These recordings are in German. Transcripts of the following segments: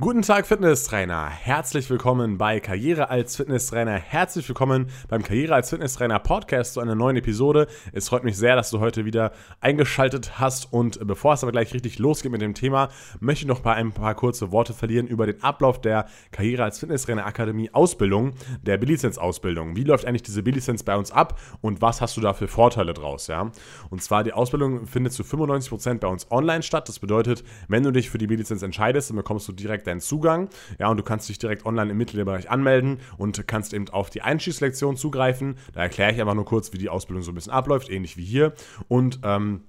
Guten Tag, Fitnesstrainer. Herzlich willkommen bei Karriere als Fitnesstrainer. Herzlich willkommen beim Karriere als Fitnesstrainer Podcast zu einer neuen Episode. Es freut mich sehr, dass du heute wieder eingeschaltet hast. Und bevor es aber gleich richtig losgeht mit dem Thema, möchte ich noch ein paar kurze Worte verlieren über den Ablauf der Karriere als Fitnesstrainer Akademie Ausbildung, der B-Lizenz-Ausbildung. Wie läuft eigentlich diese B-Lizenz bei uns ab und was hast du da für Vorteile draus? Ja? Und zwar, die Ausbildung findet zu 95% bei uns online statt. Das bedeutet, wenn du dich für die B-Lizenz entscheidest, dann bekommst du direkt deinen Zugang. Ja, und du kannst dich direkt online im Mitgliederbereich anmelden und kannst eben auf die Einstiegslektion zugreifen. Da erkläre ich einfach nur kurz, wie die Ausbildung so ein bisschen abläuft, ähnlich wie hier. Und ähm,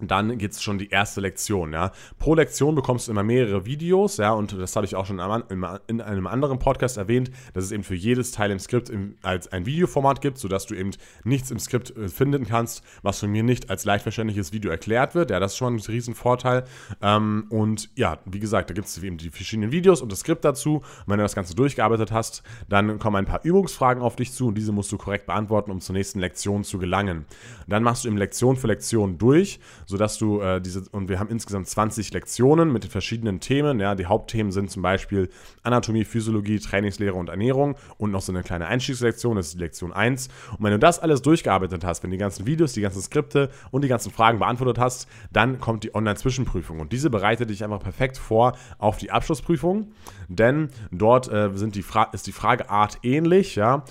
dann geht es schon die erste Lektion. Ja. Pro Lektion bekommst du immer mehrere Videos, ja, und das habe ich auch schon in einem anderen Podcast erwähnt, dass es eben für jedes Teil im Skript als ein Videoformat gibt, sodass du eben nichts im Skript äh, finden kannst, was von mir nicht als leicht verständliches Video erklärt wird. Ja, das ist schon ein Riesenvorteil. Ähm, und ja, wie gesagt, da gibt es eben die verschiedenen Videos und das Skript dazu. Und wenn du das Ganze durchgearbeitet hast, dann kommen ein paar Übungsfragen auf dich zu und diese musst du korrekt beantworten, um zur nächsten Lektion zu gelangen. Dann machst du eben Lektion für Lektion durch sodass du äh, diese, und wir haben insgesamt 20 Lektionen mit den verschiedenen Themen. Ja, die Hauptthemen sind zum Beispiel Anatomie, Physiologie, Trainingslehre und Ernährung und noch so eine kleine Einstiegslektion, das ist Lektion 1. Und wenn du das alles durchgearbeitet hast, wenn die ganzen Videos, die ganzen Skripte und die ganzen Fragen beantwortet hast, dann kommt die Online-Zwischenprüfung. Und diese bereitet dich einfach perfekt vor auf die Abschlussprüfung, denn dort äh, sind die ist die Frageart ähnlich, ja,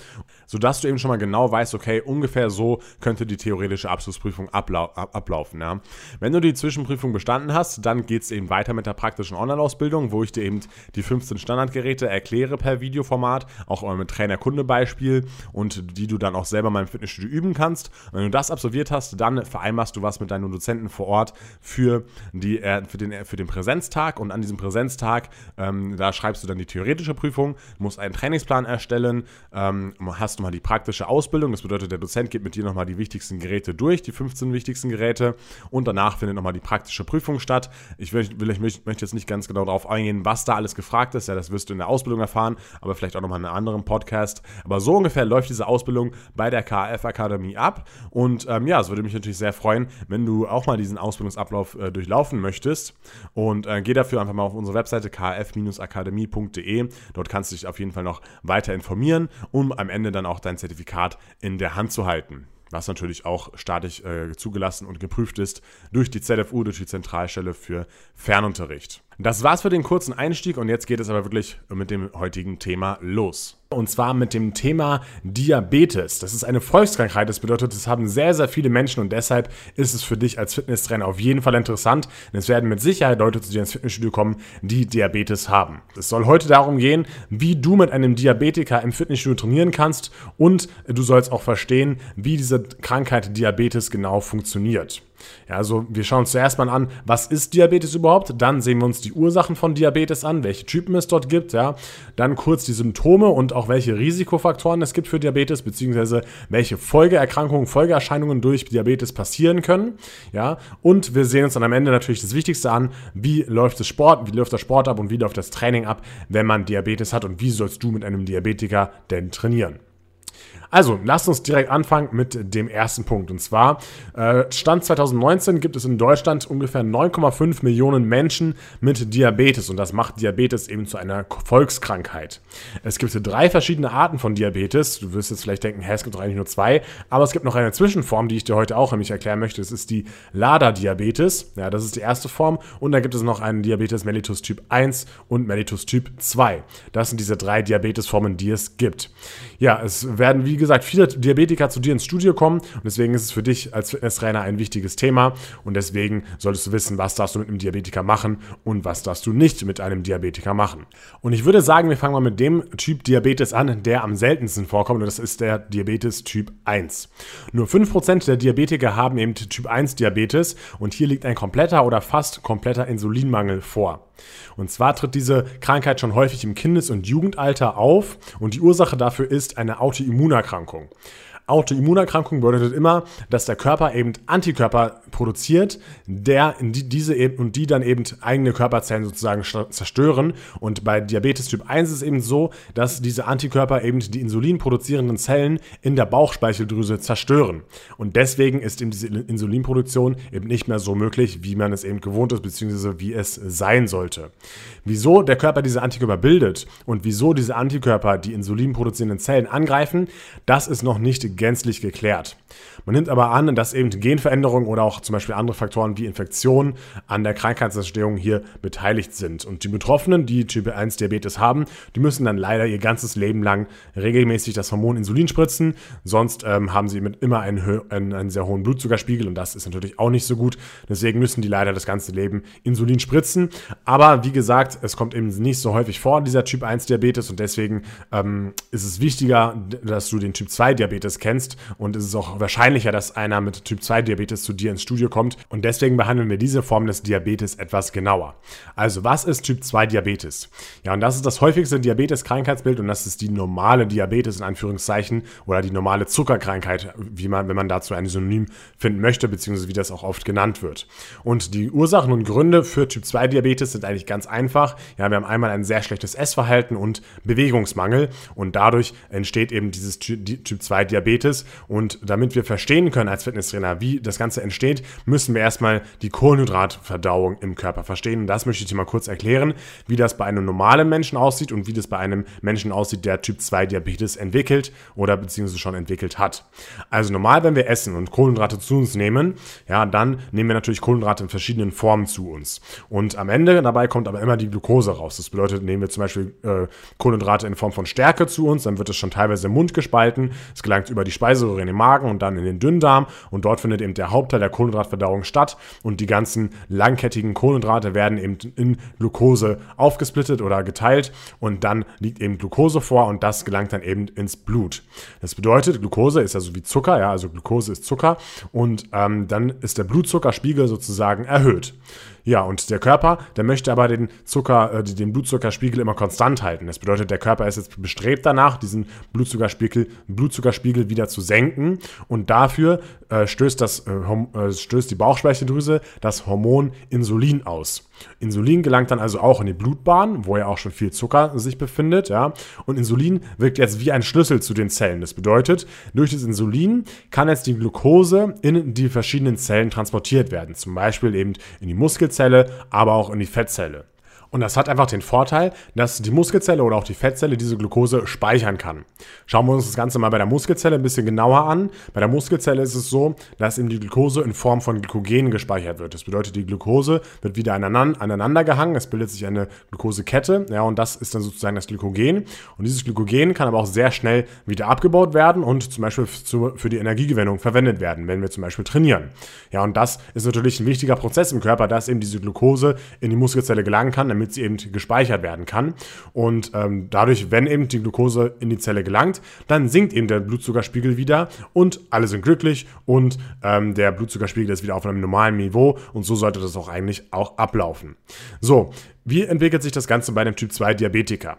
sodass du eben schon mal genau weißt, okay, ungefähr so könnte die theoretische Abschlussprüfung ablau ablaufen. Ja. Wenn du die Zwischenprüfung bestanden hast, dann geht es eben weiter mit der praktischen Online-Ausbildung, wo ich dir eben die 15 Standardgeräte erkläre per Videoformat, auch mit Trainer-Kunde-Beispiel und die du dann auch selber mal im Fitnessstudio üben kannst. wenn du das absolviert hast, dann vereinbarst du was mit deinen Dozenten vor Ort für, die, äh, für, den, für den Präsenztag und an diesem Präsenztag, ähm, da schreibst du dann die theoretische Prüfung, musst einen Trainingsplan erstellen, ähm, hast nochmal die praktische Ausbildung, das bedeutet, der Dozent geht mit dir nochmal die wichtigsten Geräte durch, die 15 wichtigsten Geräte und danach findet nochmal die praktische Prüfung statt. Ich, will, ich möchte jetzt nicht ganz genau darauf eingehen, was da alles gefragt ist. Ja, das wirst du in der Ausbildung erfahren, aber vielleicht auch nochmal in einem anderen Podcast. Aber so ungefähr läuft diese Ausbildung bei der KF Akademie ab. Und ähm, ja, es würde mich natürlich sehr freuen, wenn du auch mal diesen Ausbildungsablauf äh, durchlaufen möchtest. Und äh, geh dafür einfach mal auf unsere Webseite kf-akademie.de. Dort kannst du dich auf jeden Fall noch weiter informieren, um am Ende dann auch dein Zertifikat in der Hand zu halten was natürlich auch staatlich äh, zugelassen und geprüft ist durch die ZFU, durch die Zentralstelle für Fernunterricht. Das war's für den kurzen Einstieg und jetzt geht es aber wirklich mit dem heutigen Thema los. Und zwar mit dem Thema Diabetes. Das ist eine Volkskrankheit. Das bedeutet, es haben sehr, sehr viele Menschen und deshalb ist es für dich als Fitnesstrainer auf jeden Fall interessant. Denn es werden mit Sicherheit Leute zu dir ins Fitnessstudio kommen, die Diabetes haben. Es soll heute darum gehen, wie du mit einem Diabetiker im Fitnessstudio trainieren kannst und du sollst auch verstehen, wie diese Krankheit Diabetes genau funktioniert. Ja, also wir schauen uns zuerst mal an, was ist Diabetes überhaupt? Dann sehen wir uns die Ursachen von Diabetes an, welche Typen es dort gibt, ja. Dann kurz die Symptome und auch welche Risikofaktoren es gibt für Diabetes, beziehungsweise welche Folgeerkrankungen, Folgeerscheinungen durch Diabetes passieren können, ja. Und wir sehen uns dann am Ende natürlich das Wichtigste an, wie läuft das Sport, wie läuft der Sport ab und wie läuft das Training ab, wenn man Diabetes hat und wie sollst du mit einem Diabetiker denn trainieren. Also, lasst uns direkt anfangen mit dem ersten Punkt. Und zwar, äh, Stand 2019 gibt es in Deutschland ungefähr 9,5 Millionen Menschen mit Diabetes. Und das macht Diabetes eben zu einer Volkskrankheit. Es gibt drei verschiedene Arten von Diabetes. Du wirst jetzt vielleicht denken, hä, es gibt doch eigentlich nur zwei. Aber es gibt noch eine Zwischenform, die ich dir heute auch nämlich erklären möchte. Das ist die LADA-Diabetes. Ja, das ist die erste Form. Und dann gibt es noch einen Diabetes mellitus Typ 1 und mellitus Typ 2. Das sind diese drei Diabetesformen, die es gibt. Ja, es werden, wie gesagt, viele Diabetiker zu dir ins Studio kommen und deswegen ist es für dich als Fitnesstrainer ein wichtiges Thema und deswegen solltest du wissen, was darfst du mit einem Diabetiker machen und was darfst du nicht mit einem Diabetiker machen. Und ich würde sagen, wir fangen mal mit dem Typ Diabetes an, der am seltensten vorkommt und das ist der Diabetes Typ 1. Nur 5% der Diabetiker haben eben Typ 1 Diabetes und hier liegt ein kompletter oder fast kompletter Insulinmangel vor. Und zwar tritt diese Krankheit schon häufig im Kindes- und Jugendalter auf und die Ursache dafür ist eine Autoimmunerkrankung. Autoimmunerkrankung bedeutet immer, dass der Körper eben Antikörper produziert, der die, diese eben und die dann eben eigene Körperzellen sozusagen zerstören. Und bei Diabetes Typ 1 ist es eben so, dass diese Antikörper eben die Insulin produzierenden Zellen in der Bauchspeicheldrüse zerstören. Und deswegen ist eben diese Insulinproduktion eben nicht mehr so möglich, wie man es eben gewohnt ist, beziehungsweise wie es sein sollte. Wieso der Körper diese Antikörper bildet und wieso diese Antikörper die Insulin produzierenden Zellen angreifen, das ist noch nicht gänzlich geklärt. Man nimmt aber an, dass eben Genveränderungen oder auch zum Beispiel andere Faktoren wie Infektionen an der Krankheitsentstehung hier beteiligt sind. Und die Betroffenen, die Typ 1 Diabetes haben, die müssen dann leider ihr ganzes Leben lang regelmäßig das Hormon Insulin spritzen. Sonst ähm, haben sie mit immer einen, einen, einen sehr hohen Blutzuckerspiegel und das ist natürlich auch nicht so gut. Deswegen müssen die leider das ganze Leben Insulin spritzen. Aber wie gesagt, es kommt eben nicht so häufig vor, dieser Typ 1 Diabetes und deswegen ähm, ist es wichtiger, dass du den Typ 2 Diabetes kennst und es ist auch wahrscheinlicher, dass einer mit Typ 2 Diabetes zu dir ins Studio kommt und deswegen behandeln wir diese Form des Diabetes etwas genauer. Also, was ist Typ 2 Diabetes? Ja, und das ist das häufigste Diabetes-Krankheitsbild und das ist die normale Diabetes in Anführungszeichen oder die normale Zuckerkrankheit, wie man, wenn man dazu ein Synonym finden möchte, beziehungsweise wie das auch oft genannt wird. Und die Ursachen und Gründe für Typ 2 Diabetes sind eigentlich ganz einfach. Ja, wir haben einmal ein sehr schlechtes Essverhalten und Bewegungsmangel und dadurch entsteht eben dieses Typ 2 Diabetes und damit wir verstehen können als Fitnesstrainer, wie das Ganze entsteht, müssen wir erstmal die Kohlenhydratverdauung im Körper verstehen. Und das möchte ich dir mal kurz erklären, wie das bei einem normalen Menschen aussieht und wie das bei einem Menschen aussieht, der Typ 2 Diabetes entwickelt oder beziehungsweise schon entwickelt hat. Also normal, wenn wir essen und Kohlenhydrate zu uns nehmen, ja, dann nehmen wir natürlich Kohlenhydrate in verschiedenen Formen zu uns. Und am Ende dabei kommt aber immer die Glucose raus. Das bedeutet, nehmen wir zum Beispiel äh, Kohlenhydrate in Form von Stärke zu uns, dann wird es schon teilweise im Mund gespalten. Es gelangt über die Speiseröhre in den Magen und dann in den Dünndarm und dort findet eben der Hauptteil der Kohlenhydratverdauung statt und die ganzen langkettigen Kohlenhydrate werden eben in Glucose aufgesplittet oder geteilt und dann liegt eben Glucose vor und das gelangt dann eben ins Blut. Das bedeutet, Glucose ist also wie Zucker, ja, also Glucose ist Zucker und ähm, dann ist der Blutzuckerspiegel sozusagen erhöht. Ja, und der Körper, der möchte aber den Zucker, äh, den Blutzuckerspiegel immer konstant halten. Das bedeutet, der Körper ist jetzt bestrebt danach, diesen Blutzuckerspiegel, Blutzuckerspiegel wieder zu senken. Und dafür äh, stößt, das, äh, äh stößt die Bauchspeicheldrüse das Hormon Insulin aus. Insulin gelangt dann also auch in die Blutbahn, wo ja auch schon viel Zucker sich befindet, ja. Und Insulin wirkt jetzt wie ein Schlüssel zu den Zellen. Das bedeutet, durch das Insulin kann jetzt die Glucose in die verschiedenen Zellen transportiert werden. Zum Beispiel eben in die Muskelzelle, aber auch in die Fettzelle. Und das hat einfach den Vorteil, dass die Muskelzelle oder auch die Fettzelle diese Glucose speichern kann. Schauen wir uns das Ganze mal bei der Muskelzelle ein bisschen genauer an. Bei der Muskelzelle ist es so, dass eben die Glucose in Form von Glykogen gespeichert wird. Das bedeutet, die Glucose wird wieder aneinander gehangen. Es bildet sich eine Glucosekette. Ja, und das ist dann sozusagen das Glykogen. Und dieses Glykogen kann aber auch sehr schnell wieder abgebaut werden und zum Beispiel für die Energiegewinnung verwendet werden, wenn wir zum Beispiel trainieren. Ja, und das ist natürlich ein wichtiger Prozess im Körper, dass eben diese Glucose in die Muskelzelle gelangen kann, damit sie eben gespeichert werden kann. Und ähm, dadurch, wenn eben die Glucose in die Zelle gelangt, dann sinkt eben der Blutzuckerspiegel wieder und alle sind glücklich und ähm, der Blutzuckerspiegel ist wieder auf einem normalen Niveau und so sollte das auch eigentlich auch ablaufen. So, wie entwickelt sich das Ganze bei einem Typ 2 Diabetiker?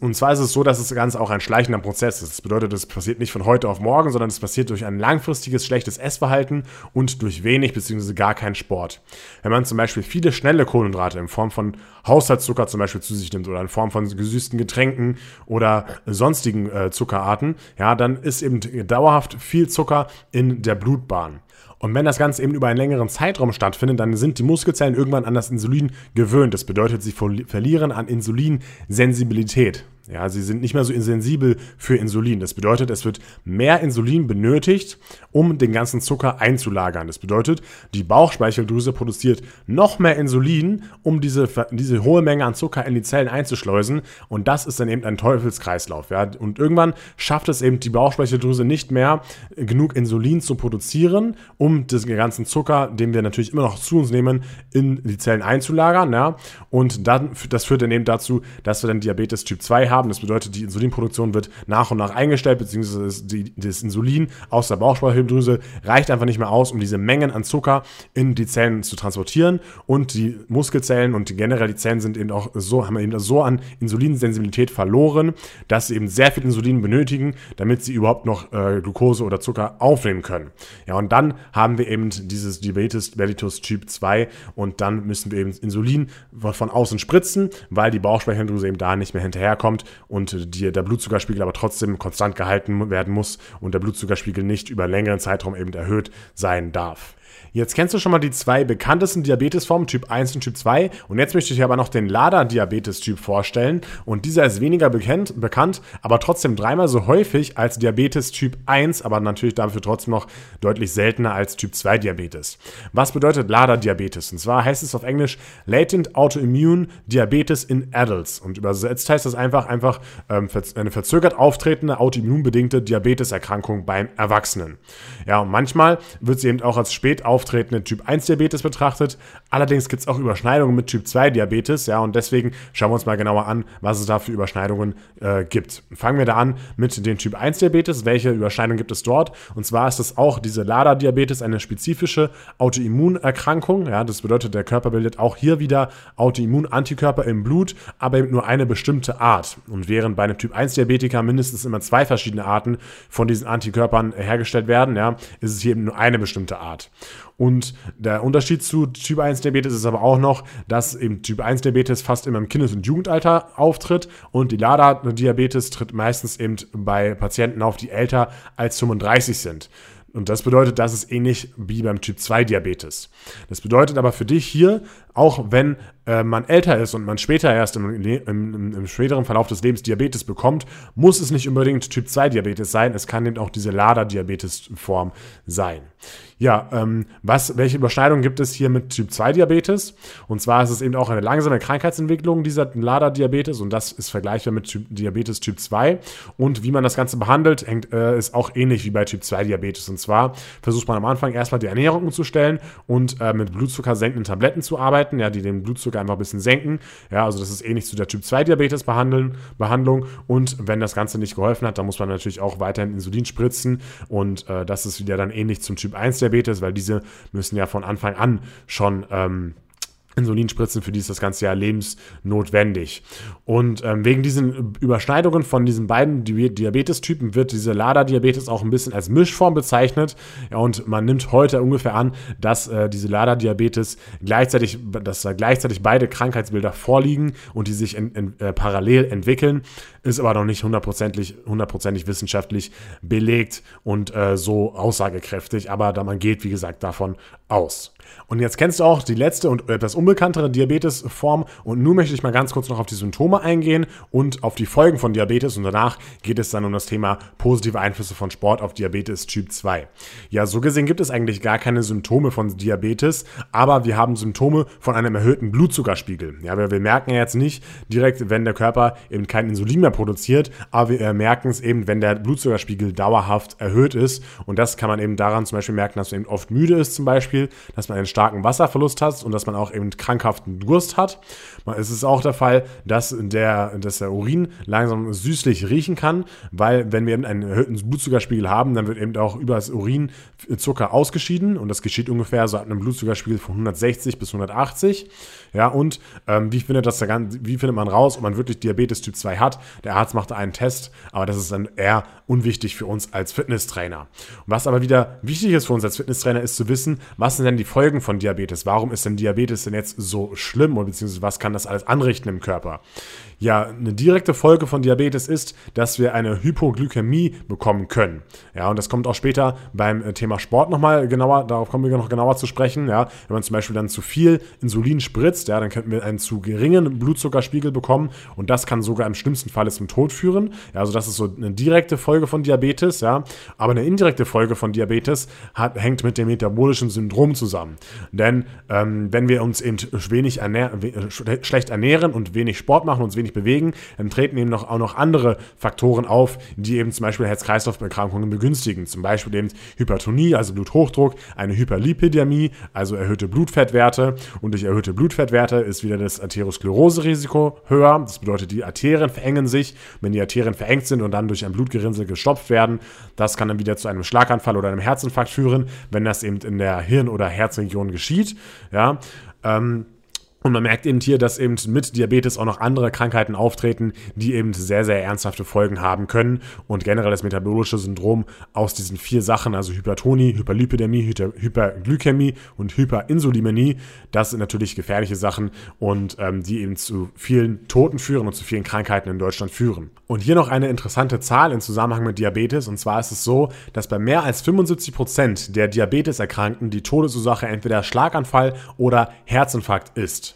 Und zwar ist es so, dass das Ganze auch ein schleichender Prozess ist. Das bedeutet, es passiert nicht von heute auf morgen, sondern es passiert durch ein langfristiges schlechtes Essverhalten und durch wenig bzw. gar keinen Sport. Wenn man zum Beispiel viele schnelle Kohlenhydrate in Form von Haushaltszucker zum Beispiel zu sich nimmt oder in Form von gesüßten Getränken oder sonstigen äh, Zuckerarten, ja, dann ist eben dauerhaft viel Zucker in der Blutbahn. Und wenn das Ganze eben über einen längeren Zeitraum stattfindet, dann sind die Muskelzellen irgendwann an das Insulin gewöhnt. Das bedeutet, sie verlieren an Insulinsensibilität. Ja, sie sind nicht mehr so sensibel für Insulin. Das bedeutet, es wird mehr Insulin benötigt, um den ganzen Zucker einzulagern. Das bedeutet, die Bauchspeicheldrüse produziert noch mehr Insulin, um diese, diese hohe Menge an Zucker in die Zellen einzuschleusen. Und das ist dann eben ein Teufelskreislauf. Ja? Und irgendwann schafft es eben die Bauchspeicheldrüse nicht mehr, genug Insulin zu produzieren, um den ganzen Zucker, den wir natürlich immer noch zu uns nehmen, in die Zellen einzulagern. Ja? Und dann, das führt dann eben dazu, dass wir dann Diabetes Typ 2 haben haben. Das bedeutet, die Insulinproduktion wird nach und nach eingestellt, beziehungsweise die, das Insulin aus der Bauchspeicheldrüse reicht einfach nicht mehr aus, um diese Mengen an Zucker in die Zellen zu transportieren. Und die Muskelzellen und generell die Zellen sind eben auch so, haben eben so an Insulinsensibilität verloren, dass sie eben sehr viel Insulin benötigen, damit sie überhaupt noch äh, Glucose oder Zucker aufnehmen können. Ja, und dann haben wir eben dieses Diabetes mellitus Typ 2 und dann müssen wir eben Insulin von außen spritzen, weil die Bauchspeicheldrüse eben da nicht mehr hinterherkommt und die, der Blutzuckerspiegel aber trotzdem konstant gehalten werden muss und der Blutzuckerspiegel nicht über längeren Zeitraum eben erhöht sein darf. Jetzt kennst du schon mal die zwei bekanntesten Diabetesformen, Typ 1 und Typ 2. Und jetzt möchte ich dir aber noch den Lader-Diabetes-Typ vorstellen. Und dieser ist weniger bekannt, bekannt, aber trotzdem dreimal so häufig als Diabetes Typ 1, aber natürlich dafür trotzdem noch deutlich seltener als Typ 2 Diabetes. Was bedeutet Lader-Diabetes? Und zwar heißt es auf Englisch Latent Autoimmune Diabetes in Adults. Und übersetzt heißt das einfach, einfach ähm, eine verzögert auftretende autoimmunbedingte Diabeteserkrankung beim Erwachsenen. Ja, und manchmal wird sie eben auch als spät auftretenden Typ 1 Diabetes betrachtet. Allerdings gibt es auch Überschneidungen mit Typ 2 Diabetes, ja, und deswegen schauen wir uns mal genauer an, was es da für Überschneidungen äh, gibt. Fangen wir da an mit dem Typ 1 Diabetes. Welche Überschneidungen gibt es dort? Und zwar ist es auch diese LADA-Diabetes eine spezifische Autoimmunerkrankung. Ja, das bedeutet, der Körper bildet auch hier wieder Autoimmunantikörper im Blut, aber eben nur eine bestimmte Art. Und während bei einem Typ 1 Diabetiker mindestens immer zwei verschiedene Arten von diesen Antikörpern hergestellt werden, ja, ist es hier eben nur eine bestimmte Art. Und der Unterschied zu Typ 1 Diabetes ist aber auch noch, dass eben Typ 1 Diabetes fast immer im Kindes- und Jugendalter auftritt und die LADA-Diabetes tritt meistens eben bei Patienten auf, die älter als 35 sind. Und das bedeutet, das ist ähnlich wie beim Typ 2 Diabetes. Das bedeutet aber für dich hier, auch wenn äh, man älter ist und man später erst im, im, im, späteren Verlauf des Lebens Diabetes bekommt, muss es nicht unbedingt Typ 2 Diabetes sein. Es kann eben auch diese LADA-Diabetes-Form sein. Ja, ähm, was, welche Überschneidung gibt es hier mit Typ 2 Diabetes? Und zwar ist es eben auch eine langsame Krankheitsentwicklung dieser LADA-Diabetes und das ist vergleichbar mit typ, Diabetes Typ 2. Und wie man das Ganze behandelt, hängt, äh, ist auch ähnlich wie bei Typ 2 Diabetes. Und zwar versucht man am Anfang erstmal die Ernährung umzustellen und äh, mit Blutzucker senkenden Tabletten zu arbeiten, ja, die den Blutzucker einfach ein bisschen senken. Ja, also das ist ähnlich zu der Typ 2 Diabetes Behandlung. Und wenn das Ganze nicht geholfen hat, dann muss man natürlich auch weiterhin Insulin spritzen und äh, das ist wieder dann ähnlich zum Typ 1 Diabetes, weil diese müssen ja von Anfang an schon ähm, Insulinspritzen, für die ist das ganze Jahr lebensnotwendig. Und ähm, wegen diesen Überschneidungen von diesen beiden Diabetestypen wird diese LADA-Diabetes auch ein bisschen als Mischform bezeichnet. Ja, und man nimmt heute ungefähr an, dass äh, diese LADA-Diabetes gleichzeitig, dass da gleichzeitig beide Krankheitsbilder vorliegen und die sich in, in, äh, parallel entwickeln, ist aber noch nicht hundertprozentig, hundertprozentig wissenschaftlich belegt und äh, so aussagekräftig. Aber da man geht, wie gesagt, davon aus. Und jetzt kennst du auch die letzte und etwas unbekanntere Diabetesform. Und nun möchte ich mal ganz kurz noch auf die Symptome eingehen und auf die Folgen von Diabetes. Und danach geht es dann um das Thema positive Einflüsse von Sport auf Diabetes Typ 2. Ja, so gesehen gibt es eigentlich gar keine Symptome von Diabetes, aber wir haben Symptome von einem erhöhten Blutzuckerspiegel. Ja, wir, wir merken ja jetzt nicht direkt, wenn der Körper eben kein Insulin mehr produziert, aber wir merken es eben, wenn der Blutzuckerspiegel dauerhaft erhöht ist. Und das kann man eben daran zum Beispiel merken, dass man eben oft müde ist zum Beispiel, dass man einen starken Wasserverlust hat und dass man auch eben krankhaften Durst hat. Es ist auch der Fall, dass der, dass der Urin langsam süßlich riechen kann, weil wenn wir eben einen erhöhten Blutzuckerspiegel haben, dann wird eben auch über das Urin Zucker ausgeschieden und das geschieht ungefähr so ab einem Blutzuckerspiegel von 160 bis 180. Ja, und ähm, wie, findet das wie findet man raus, ob man wirklich Diabetes Typ 2 hat? Der Arzt macht einen Test, aber das ist dann eher unwichtig für uns als Fitnesstrainer. Was aber wieder wichtig ist für uns als Fitnesstrainer, ist zu wissen, was sind denn die Folgen von Diabetes? Warum ist denn Diabetes denn jetzt so schlimm oder beziehungsweise was kann das alles anrichten im Körper? Ja, eine direkte Folge von Diabetes ist, dass wir eine Hypoglykämie bekommen können. Ja, und das kommt auch später beim äh, Thema Sport nochmal genauer, darauf kommen wir noch genauer zu sprechen. Ja, wenn man zum Beispiel dann zu viel Insulin spritzt, ja, dann könnten wir einen zu geringen Blutzuckerspiegel bekommen und das kann sogar im schlimmsten Fall zum Tod führen. Ja, also das ist so eine direkte Folge von Diabetes, ja. Aber eine indirekte Folge von Diabetes hat, hängt mit dem metabolischen Syndrom zusammen. Denn ähm, wenn wir uns eben wenig ernähr schlecht ernähren und wenig Sport machen, uns wenig bewegen, dann treten eben noch, auch noch andere Faktoren auf, die eben zum Beispiel Herz-Kreislauf-Erkrankungen begünstigen. Zum Beispiel eben Hypertonie, also Bluthochdruck, eine Hyperlipidämie, also erhöhte Blutfettwerte. Und durch erhöhte Blutfettwerte ist wieder das Atherosklerose-Risiko höher. Das bedeutet, die Arterien verengen sich. Wenn die Arterien verengt sind und dann durch ein Blutgerinnsel gestopft werden, das kann dann wieder zu einem Schlaganfall oder einem Herzinfarkt führen, wenn das eben in der Hirn- oder Herzregion geschieht. Ja, ähm, und man merkt eben hier, dass eben mit Diabetes auch noch andere Krankheiten auftreten, die eben sehr, sehr ernsthafte Folgen haben können. Und generell das metabolische Syndrom aus diesen vier Sachen, also Hypertonie, Hyperlipidämie, Hyperglykämie und Hyperinsulinämie, das sind natürlich gefährliche Sachen und ähm, die eben zu vielen Toten führen und zu vielen Krankheiten in Deutschland führen. Und hier noch eine interessante Zahl im Zusammenhang mit Diabetes. Und zwar ist es so, dass bei mehr als 75 Prozent der Diabeteserkrankten die Todesursache entweder Schlaganfall oder Herzinfarkt ist.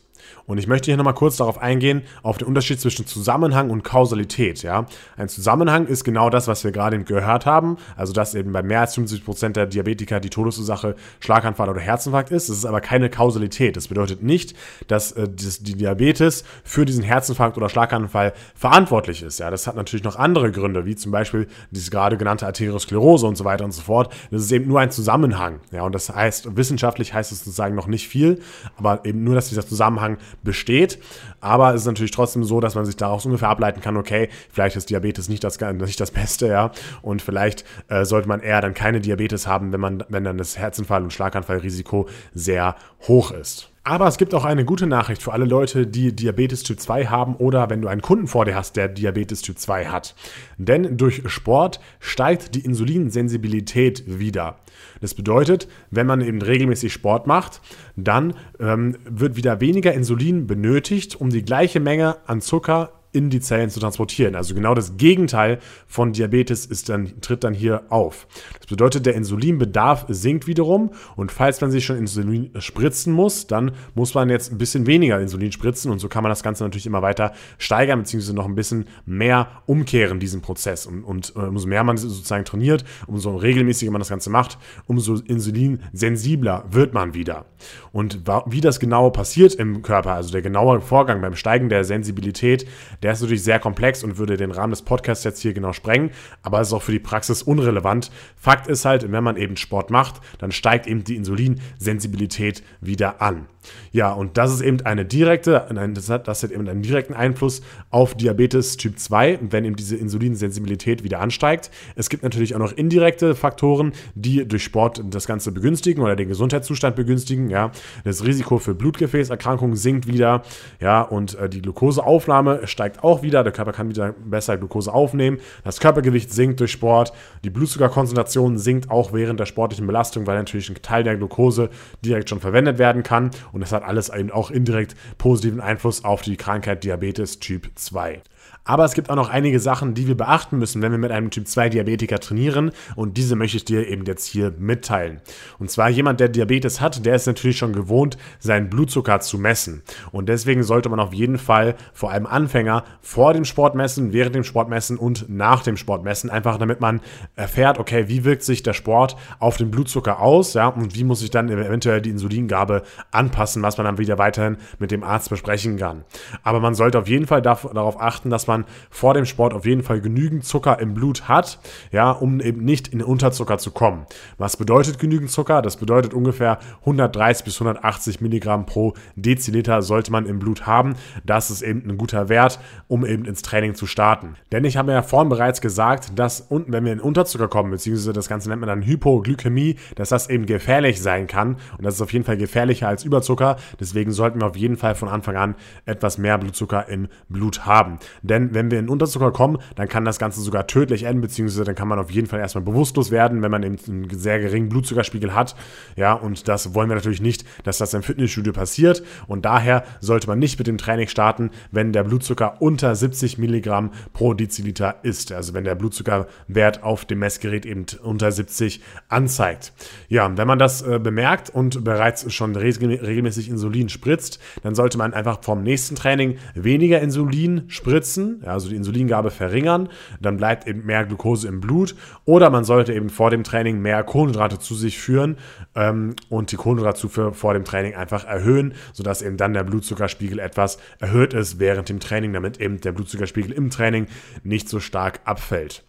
Und ich möchte hier nochmal kurz darauf eingehen, auf den Unterschied zwischen Zusammenhang und Kausalität. Ja? Ein Zusammenhang ist genau das, was wir gerade gehört haben, also dass eben bei mehr als 50% der Diabetiker die Todesursache Schlaganfall oder Herzinfarkt ist. Das ist aber keine Kausalität. Das bedeutet nicht, dass äh, die Diabetes für diesen Herzinfarkt oder Schlaganfall verantwortlich ist. Ja? Das hat natürlich noch andere Gründe, wie zum Beispiel diese gerade genannte Arteriosklerose und so weiter und so fort. Das ist eben nur ein Zusammenhang. Ja? Und das heißt, wissenschaftlich heißt es sozusagen noch nicht viel, aber eben nur, dass dieser Zusammenhang besteht. Aber es ist natürlich trotzdem so, dass man sich daraus ungefähr ableiten kann, okay, vielleicht ist Diabetes nicht das, nicht das Beste, ja. Und vielleicht äh, sollte man eher dann keine Diabetes haben, wenn man, wenn dann das Herzinfall- und Schlaganfallrisiko sehr hoch ist. Aber es gibt auch eine gute Nachricht für alle Leute, die Diabetes Typ 2 haben oder wenn du einen Kunden vor dir hast, der Diabetes Typ 2 hat. Denn durch Sport steigt die Insulinsensibilität wieder. Das bedeutet, wenn man eben regelmäßig Sport macht, dann ähm, wird wieder weniger Insulin benötigt, um die gleiche Menge an Zucker in die Zellen zu transportieren. Also genau das Gegenteil von Diabetes ist dann, tritt dann hier auf. Das bedeutet, der Insulinbedarf sinkt wiederum und falls man sich schon Insulin spritzen muss, dann muss man jetzt ein bisschen weniger Insulin spritzen und so kann man das Ganze natürlich immer weiter steigern, beziehungsweise noch ein bisschen mehr umkehren, diesen Prozess. Und, und äh, umso mehr man sozusagen trainiert, umso regelmäßiger man das Ganze macht, umso insulinsensibler wird man wieder. Und wie das genau passiert im Körper, also der genaue Vorgang beim Steigen der Sensibilität, der ist natürlich sehr komplex und würde den Rahmen des Podcasts jetzt hier genau sprengen, aber ist auch für die Praxis unrelevant. Fakt ist halt, wenn man eben Sport macht, dann steigt eben die Insulinsensibilität wieder an. Ja, und das ist eben eine direkte, das hat, das hat eben einen direkten Einfluss auf Diabetes Typ 2, wenn eben diese Insulinsensibilität wieder ansteigt. Es gibt natürlich auch noch indirekte Faktoren, die durch Sport das Ganze begünstigen oder den Gesundheitszustand begünstigen. Ja, das Risiko für Blutgefäßerkrankungen sinkt wieder. Ja, und äh, die Glukoseaufnahme steigt auch wieder. Der Körper kann wieder besser Glukose aufnehmen. Das Körpergewicht sinkt durch Sport. Die Blutzuckerkonzentration sinkt auch während der sportlichen Belastung, weil natürlich ein Teil der Glukose direkt schon verwendet werden kann. Und das hat alles eben auch indirekt positiven Einfluss auf die Krankheit Diabetes Typ 2. Aber es gibt auch noch einige Sachen, die wir beachten müssen, wenn wir mit einem Typ 2 Diabetiker trainieren. Und diese möchte ich dir eben jetzt hier mitteilen. Und zwar jemand, der Diabetes hat, der ist natürlich schon gewohnt, seinen Blutzucker zu messen. Und deswegen sollte man auf jeden Fall vor allem Anfänger vor dem Sport messen, während dem Sport messen und nach dem Sport messen. Einfach damit man erfährt, okay, wie wirkt sich der Sport auf den Blutzucker aus, ja, und wie muss ich dann eventuell die Insulingabe anpassen, was man dann wieder weiterhin mit dem Arzt besprechen kann. Aber man sollte auf jeden Fall darauf achten, dass man man vor dem Sport auf jeden Fall genügend Zucker im Blut hat, ja, um eben nicht in Unterzucker zu kommen. Was bedeutet genügend Zucker? Das bedeutet ungefähr 130 bis 180 Milligramm pro Deziliter sollte man im Blut haben. Das ist eben ein guter Wert, um eben ins Training zu starten. Denn ich habe ja vorhin bereits gesagt, dass unten, wenn wir in Unterzucker kommen, beziehungsweise das Ganze nennt man dann Hypoglykämie, dass das eben gefährlich sein kann. Und das ist auf jeden Fall gefährlicher als Überzucker. Deswegen sollten wir auf jeden Fall von Anfang an etwas mehr Blutzucker im Blut haben. Denn denn wenn wir in Unterzucker kommen, dann kann das Ganze sogar tödlich enden, beziehungsweise dann kann man auf jeden Fall erstmal bewusstlos werden, wenn man eben einen sehr geringen Blutzuckerspiegel hat. Ja, und das wollen wir natürlich nicht, dass das im Fitnessstudio passiert. Und daher sollte man nicht mit dem Training starten, wenn der Blutzucker unter 70 Milligramm pro Deziliter ist. Also wenn der Blutzuckerwert auf dem Messgerät eben unter 70 anzeigt. Ja, wenn man das äh, bemerkt und bereits schon regelmäßig Insulin spritzt, dann sollte man einfach vom nächsten Training weniger Insulin spritzen messen, ja, also die Insulingabe verringern, dann bleibt eben mehr Glucose im Blut. Oder man sollte eben vor dem Training mehr Kohlenhydrate zu sich führen ähm, und die Kohlenhydratzufuhr vor dem Training einfach erhöhen, sodass eben dann der Blutzuckerspiegel etwas erhöht ist während dem Training, damit eben der Blutzuckerspiegel im Training nicht so stark abfällt.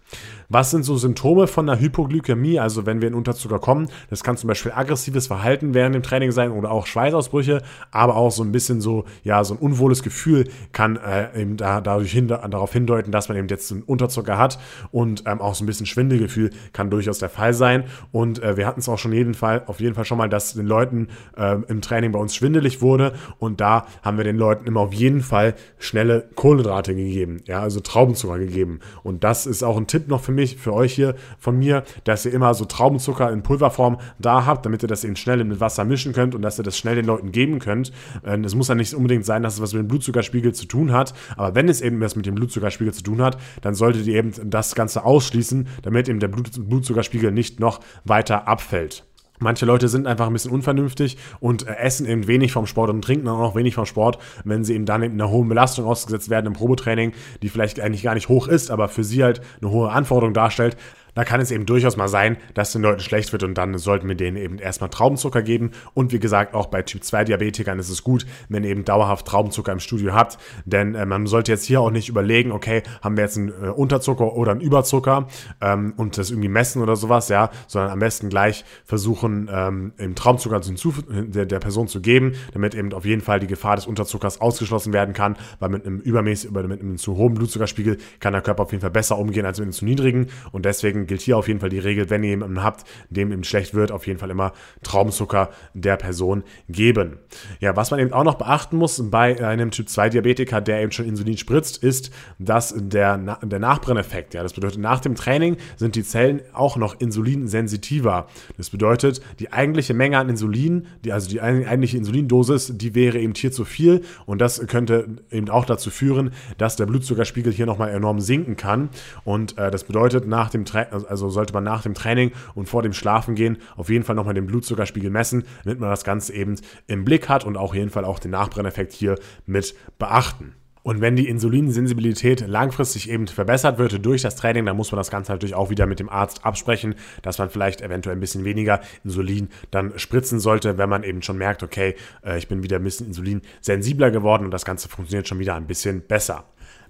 Was sind so Symptome von einer Hypoglykämie? Also wenn wir in Unterzucker kommen, das kann zum Beispiel aggressives Verhalten während dem Training sein oder auch Schweißausbrüche, aber auch so ein bisschen so, ja, so ein unwohles Gefühl kann äh, eben da, dadurch hin, darauf hindeuten, dass man eben jetzt einen Unterzucker hat und ähm, auch so ein bisschen Schwindelgefühl kann durchaus der Fall sein. Und äh, wir hatten es auch schon jeden Fall, auf jeden Fall schon mal, dass den Leuten äh, im Training bei uns schwindelig wurde und da haben wir den Leuten immer auf jeden Fall schnelle Kohlenhydrate gegeben, ja, also Traubenzucker gegeben. Und das ist auch ein Tipp noch für mich, für euch hier von mir, dass ihr immer so Traubenzucker in Pulverform da habt, damit ihr das eben schnell mit Wasser mischen könnt und dass ihr das schnell den Leuten geben könnt. Ähm, es muss ja nicht unbedingt sein, dass es was mit dem Blutzuckerspiegel zu tun hat, aber wenn es eben was mit dem Blutzuckerspiegel zu tun hat, dann solltet ihr eben das Ganze ausschließen, damit eben der Blutzuckerspiegel nicht noch weiter abfällt. Manche Leute sind einfach ein bisschen unvernünftig und äh, essen eben wenig vom Sport und trinken auch noch wenig vom Sport, wenn sie eben dann in einer hohen Belastung ausgesetzt werden im Probetraining, die vielleicht eigentlich gar nicht hoch ist, aber für sie halt eine hohe Anforderung darstellt, da kann es eben durchaus mal sein, dass den Leuten schlecht wird und dann sollten wir denen eben erstmal Traubenzucker geben. Und wie gesagt, auch bei Typ 2 Diabetikern ist es gut, wenn ihr eben dauerhaft Traubenzucker im Studio habt. Denn äh, man sollte jetzt hier auch nicht überlegen, okay, haben wir jetzt einen äh, Unterzucker oder einen Überzucker ähm, und das irgendwie messen oder sowas, ja, sondern am besten gleich versuchen, ähm, eben Traubenzucker der, der Person zu geben, damit eben auf jeden Fall die Gefahr des Unterzuckers ausgeschlossen werden kann, weil mit einem übermäßig, mit einem zu hohen Blutzuckerspiegel kann der Körper auf jeden Fall besser umgehen als mit einem zu niedrigen und deswegen gilt hier auf jeden Fall die Regel, wenn ihr jemanden habt, dem ihm schlecht wird, auf jeden Fall immer Traubenzucker der Person geben. Ja, was man eben auch noch beachten muss bei einem Typ 2 Diabetiker, der eben schon Insulin spritzt, ist, dass der, der Nachbrenneffekt, ja, das bedeutet, nach dem Training sind die Zellen auch noch insulinsensitiver. Das bedeutet, die eigentliche Menge an Insulin, die, also die eigentliche Insulindosis, die wäre eben hier zu viel und das könnte eben auch dazu führen, dass der Blutzuckerspiegel hier nochmal enorm sinken kann und äh, das bedeutet, nach dem Training also, also sollte man nach dem Training und vor dem Schlafengehen auf jeden Fall nochmal den Blutzuckerspiegel messen, damit man das Ganze eben im Blick hat und auch jeden Fall auch den Nachbrenneffekt hier mit beachten. Und wenn die Insulinsensibilität langfristig eben verbessert wird durch das Training, dann muss man das Ganze natürlich auch wieder mit dem Arzt absprechen, dass man vielleicht eventuell ein bisschen weniger Insulin dann spritzen sollte, wenn man eben schon merkt, okay, äh, ich bin wieder ein bisschen insulinsensibler geworden und das Ganze funktioniert schon wieder ein bisschen besser.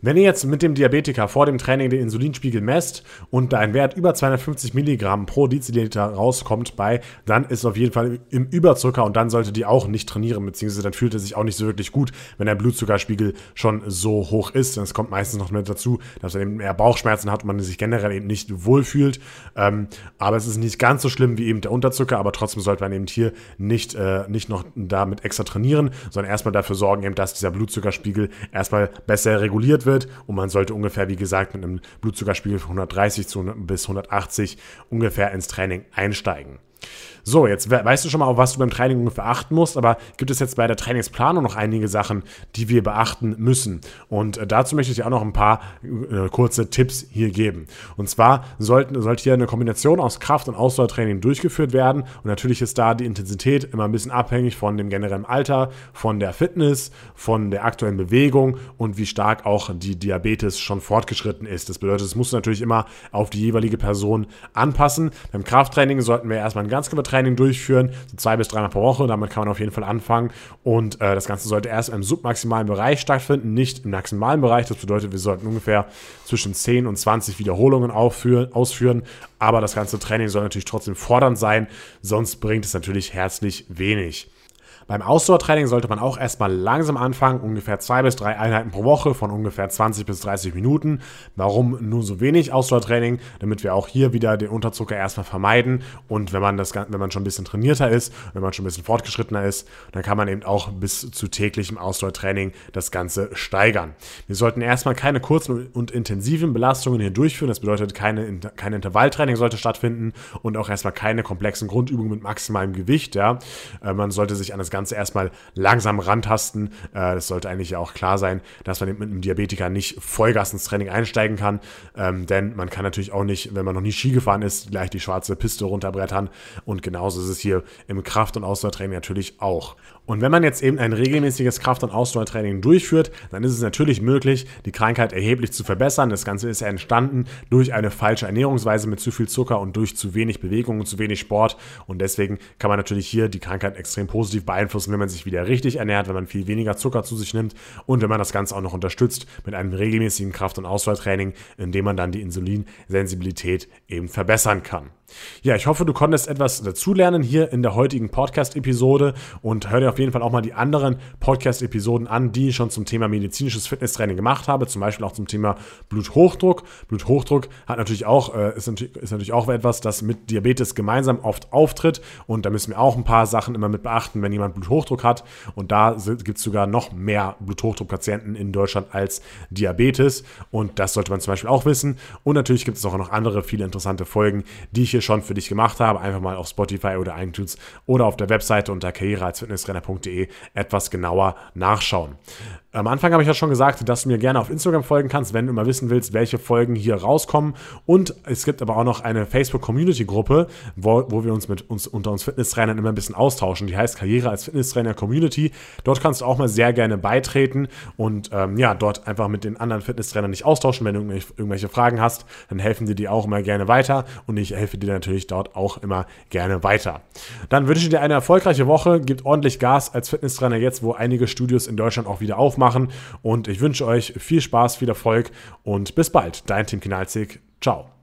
Wenn ihr jetzt mit dem Diabetiker vor dem Training den Insulinspiegel messt und da ein Wert über 250 Milligramm pro Deziliter rauskommt bei, dann ist auf jeden Fall im Überzucker und dann sollte die auch nicht trainieren, beziehungsweise dann fühlt er sich auch nicht so wirklich gut, wenn der Blutzuckerspiegel schon so hoch ist. Und es kommt meistens noch mit dazu, dass er eben mehr Bauchschmerzen hat und man sich generell eben nicht wohlfühlt. Ähm, aber es ist nicht ganz so schlimm wie eben der Unterzucker, aber trotzdem sollte man eben hier nicht, äh, nicht noch damit extra trainieren, sondern erstmal dafür sorgen, eben, dass dieser Blutzuckerspiegel erstmal besser reguliert wird wird. Und man sollte ungefähr, wie gesagt, mit einem Blutzuckerspiegel von 130 bis 180 ungefähr ins Training einsteigen. So, jetzt weißt du schon mal, auf was du beim Training ungefähr achten musst, aber gibt es jetzt bei der Trainingsplanung noch einige Sachen, die wir beachten müssen? Und äh, dazu möchte ich dir auch noch ein paar äh, kurze Tipps hier geben. Und zwar sollten, sollte hier eine Kombination aus Kraft- und Ausdauertraining durchgeführt werden. Und natürlich ist da die Intensität immer ein bisschen abhängig von dem generellen Alter, von der Fitness, von der aktuellen Bewegung und wie stark auch die Diabetes schon fortgeschritten ist. Das bedeutet, es muss natürlich immer auf die jeweilige Person anpassen. Beim Krafttraining sollten wir erstmal ein Ganzkörpertraining durchführen, so zwei bis dreimal pro Woche. Damit kann man auf jeden Fall anfangen. Und äh, das Ganze sollte erst im submaximalen Bereich stattfinden, nicht im maximalen Bereich. Das bedeutet, wir sollten ungefähr zwischen 10 und 20 Wiederholungen aufführen, ausführen. Aber das ganze Training soll natürlich trotzdem fordernd sein, sonst bringt es natürlich herzlich wenig. Beim Ausdauertraining sollte man auch erstmal langsam anfangen, ungefähr zwei bis drei Einheiten pro Woche von ungefähr 20 bis 30 Minuten. Warum nur so wenig Ausdauertraining? Damit wir auch hier wieder den Unterzucker erstmal vermeiden und wenn man das, wenn man schon ein bisschen trainierter ist, wenn man schon ein bisschen fortgeschrittener ist, dann kann man eben auch bis zu täglichem Ausdauertraining das Ganze steigern. Wir sollten erstmal keine kurzen und intensiven Belastungen hier durchführen. Das bedeutet, keine, kein Intervalltraining sollte stattfinden und auch erstmal keine komplexen Grundübungen mit maximalem Gewicht. Ja. Äh, man sollte sich an das Ganze erstmal langsam rantasten. Äh, das sollte eigentlich auch klar sein, dass man mit einem Diabetiker nicht Vollgas ins Training einsteigen kann, ähm, denn man kann natürlich auch nicht, wenn man noch nie Ski gefahren ist, gleich die schwarze Piste runterbrettern und genauso ist es hier im Kraft- und Ausdauertraining natürlich auch. Und wenn man jetzt eben ein regelmäßiges Kraft- und Ausdauertraining durchführt, dann ist es natürlich möglich, die Krankheit erheblich zu verbessern. Das Ganze ist ja entstanden durch eine falsche Ernährungsweise mit zu viel Zucker und durch zu wenig Bewegung und zu wenig Sport. Und deswegen kann man natürlich hier die Krankheit extrem positiv beeinflussen, wenn man sich wieder richtig ernährt, wenn man viel weniger Zucker zu sich nimmt und wenn man das Ganze auch noch unterstützt mit einem regelmäßigen Kraft- und Ausdauertraining, in dem man dann die Insulinsensibilität eben verbessern kann. Ja, ich hoffe, du konntest etwas dazulernen hier in der heutigen Podcast-Episode und hör dir auf jeden Fall auch mal die anderen Podcast-Episoden an, die ich schon zum Thema medizinisches Fitnesstraining gemacht habe, zum Beispiel auch zum Thema Bluthochdruck. Bluthochdruck hat natürlich auch, äh, ist, natürlich, ist natürlich auch etwas, das mit Diabetes gemeinsam oft auftritt und da müssen wir auch ein paar Sachen immer mit beachten, wenn jemand Bluthochdruck hat und da gibt es sogar noch mehr Bluthochdruckpatienten in Deutschland als Diabetes und das sollte man zum Beispiel auch wissen und natürlich gibt es auch noch andere viele interessante Folgen, die ich hier schon für dich gemacht habe, einfach mal auf Spotify oder iTunes oder auf der Webseite unter karriere als Fitnesstrainer.de etwas genauer nachschauen. Am Anfang habe ich ja schon gesagt, dass du mir gerne auf Instagram folgen kannst, wenn du mal wissen willst, welche Folgen hier rauskommen. Und es gibt aber auch noch eine Facebook-Community-Gruppe, wo, wo wir uns mit uns unter uns Fitnesstrainern immer ein bisschen austauschen. Die heißt Karriere als Fitnesstrainer Community. Dort kannst du auch mal sehr gerne beitreten und ähm, ja, dort einfach mit den anderen Fitnesstrainern dich austauschen. Wenn du irgendwelche Fragen hast, dann helfen die dir auch immer gerne weiter und ich helfe dir natürlich dort auch immer gerne weiter. Dann wünsche ich dir eine erfolgreiche Woche. Gib ordentlich Gas als Fitnesstrainer jetzt, wo einige Studios in Deutschland auch wieder aufmachen machen. Und ich wünsche euch viel Spaß, viel Erfolg und bis bald. Dein Team Kinalzig. Ciao.